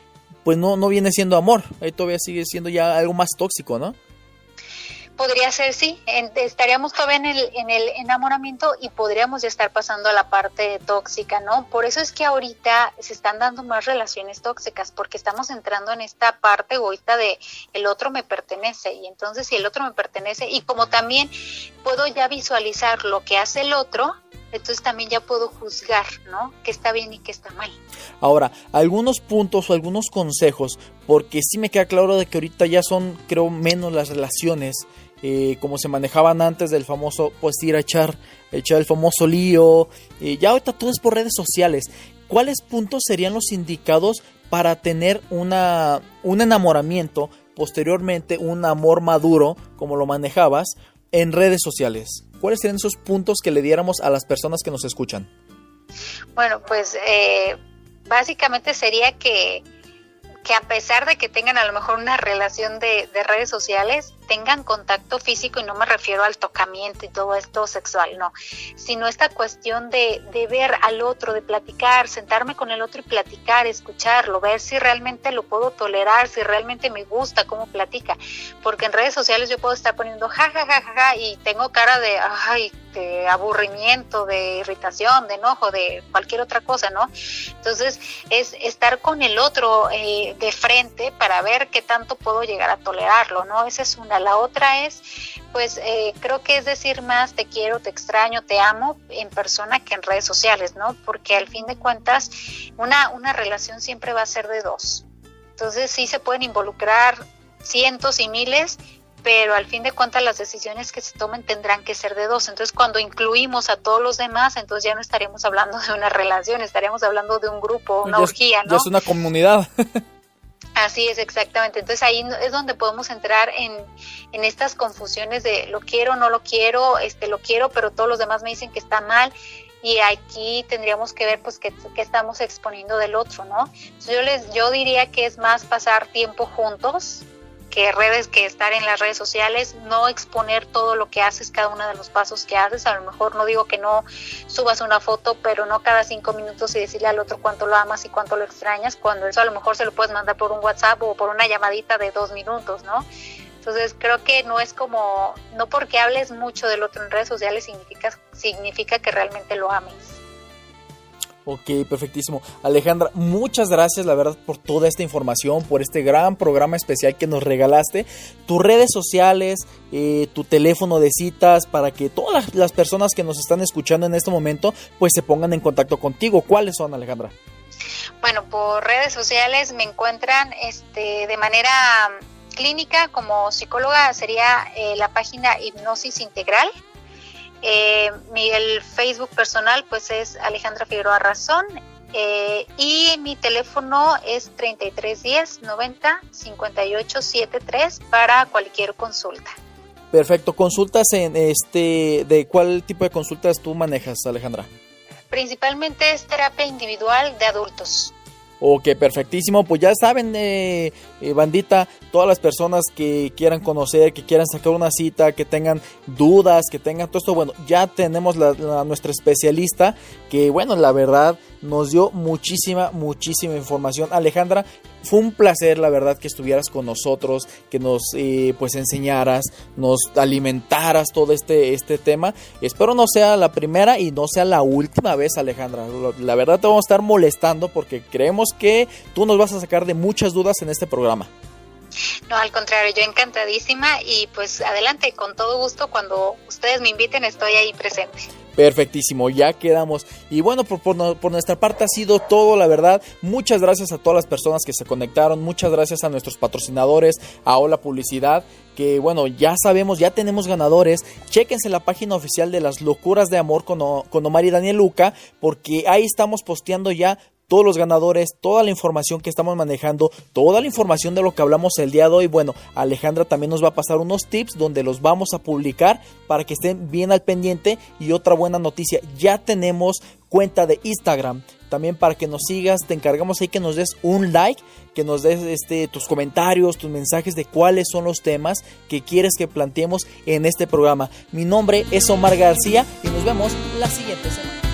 pues no, no viene siendo amor, ahí todavía sigue siendo ya algo más tóxico, ¿no? Podría ser, sí, estaríamos todavía en el, en el enamoramiento y podríamos ya estar pasando a la parte tóxica, ¿no? Por eso es que ahorita se están dando más relaciones tóxicas, porque estamos entrando en esta parte egoísta de el otro me pertenece, y entonces si el otro me pertenece, y como también puedo ya visualizar lo que hace el otro, entonces también ya puedo juzgar, ¿no? Que está bien y que está mal. Ahora, algunos puntos o algunos consejos, porque sí me queda claro de que ahorita ya son, creo, menos las relaciones eh, como se manejaban antes del famoso, pues ir a echar, echar el famoso lío. Eh, ya ahorita todo es por redes sociales. ¿Cuáles puntos serían los indicados para tener una, un enamoramiento, posteriormente un amor maduro, como lo manejabas, en redes sociales? ¿Cuáles serían esos puntos que le diéramos a las personas que nos escuchan? Bueno, pues eh, básicamente sería que, que a pesar de que tengan a lo mejor una relación de, de redes sociales, tengan contacto físico y no me refiero al tocamiento y todo esto sexual, no, sino esta cuestión de, de ver al otro, de platicar, sentarme con el otro y platicar, escucharlo, ver si realmente lo puedo tolerar, si realmente me gusta cómo platica, porque en redes sociales yo puedo estar poniendo ja, ja, ja, ja, y tengo cara de, ay, de aburrimiento, de irritación, de enojo, de cualquier otra cosa, ¿no? Entonces es estar con el otro eh, de frente para ver qué tanto puedo llegar a tolerarlo, ¿no? Esa es una la otra es, pues eh, creo que es decir más te quiero, te extraño, te amo en persona que en redes sociales, ¿no? Porque al fin de cuentas una, una relación siempre va a ser de dos. Entonces sí se pueden involucrar cientos y miles, pero al fin de cuentas las decisiones que se tomen tendrán que ser de dos. Entonces cuando incluimos a todos los demás, entonces ya no estaríamos hablando de una relación, estaríamos hablando de un grupo, una orgía, ¿no? es una comunidad. Así es, exactamente. Entonces ahí es donde podemos entrar en, en estas confusiones de lo quiero, no lo quiero, este lo quiero, pero todos los demás me dicen que está mal y aquí tendríamos que ver pues qué, estamos exponiendo del otro, ¿no? yo les yo diría que es más pasar tiempo juntos, que redes, que estar en las redes sociales, no exponer todo lo que haces, cada uno de los pasos que haces. A lo mejor no digo que no subas una foto, pero no cada cinco minutos y decirle al otro cuánto lo amas y cuánto lo extrañas, cuando eso a lo mejor se lo puedes mandar por un WhatsApp o por una llamadita de dos minutos, ¿no? Entonces creo que no es como, no porque hables mucho del otro en redes sociales significa, significa que realmente lo ames. Ok, perfectísimo. Alejandra, muchas gracias, la verdad, por toda esta información, por este gran programa especial que nos regalaste. Tus redes sociales, eh, tu teléfono de citas, para que todas las personas que nos están escuchando en este momento, pues se pongan en contacto contigo. ¿Cuáles son, Alejandra? Bueno, por redes sociales me encuentran este, de manera clínica como psicóloga sería eh, la página Hipnosis Integral. Eh, mi, el Facebook personal pues es Alejandra Figueroa Razón eh, y mi teléfono es 3310 90 58 73 para cualquier consulta. Perfecto, consultas en este, ¿de cuál tipo de consultas tú manejas, Alejandra? Principalmente es terapia individual de adultos. Ok, perfectísimo. Pues ya saben, eh, eh, bandita, todas las personas que quieran conocer, que quieran sacar una cita, que tengan dudas, que tengan todo esto, bueno, ya tenemos la, nuestra especialista que, bueno, la verdad nos dio muchísima, muchísima información. Alejandra, fue un placer, la verdad, que estuvieras con nosotros, que nos eh, pues enseñaras, nos alimentaras todo este, este tema. Espero no sea la primera y no sea la última vez, Alejandra. La verdad te vamos a estar molestando porque creemos que tú nos vas a sacar de muchas dudas en este programa. No, al contrario, yo encantadísima y pues adelante, con todo gusto, cuando ustedes me inviten estoy ahí presente. Perfectísimo, ya quedamos. Y bueno, por, nuestra parte ha sido todo, la verdad. Muchas gracias a todas las personas que se conectaron. Muchas gracias a nuestros patrocinadores, a Hola Publicidad. Que bueno, ya sabemos, ya tenemos ganadores. Chequense la página oficial de las locuras de amor con, con Omar y Daniel Luca. Porque ahí estamos posteando ya todos los ganadores, toda la información que estamos manejando, toda la información de lo que hablamos el día de hoy. Bueno, Alejandra también nos va a pasar unos tips donde los vamos a publicar para que estén bien al pendiente. Y otra buena noticia, ya tenemos cuenta de Instagram. También para que nos sigas, te encargamos ahí que nos des un like, que nos des este, tus comentarios, tus mensajes de cuáles son los temas que quieres que planteemos en este programa. Mi nombre es Omar García y nos vemos la siguiente semana.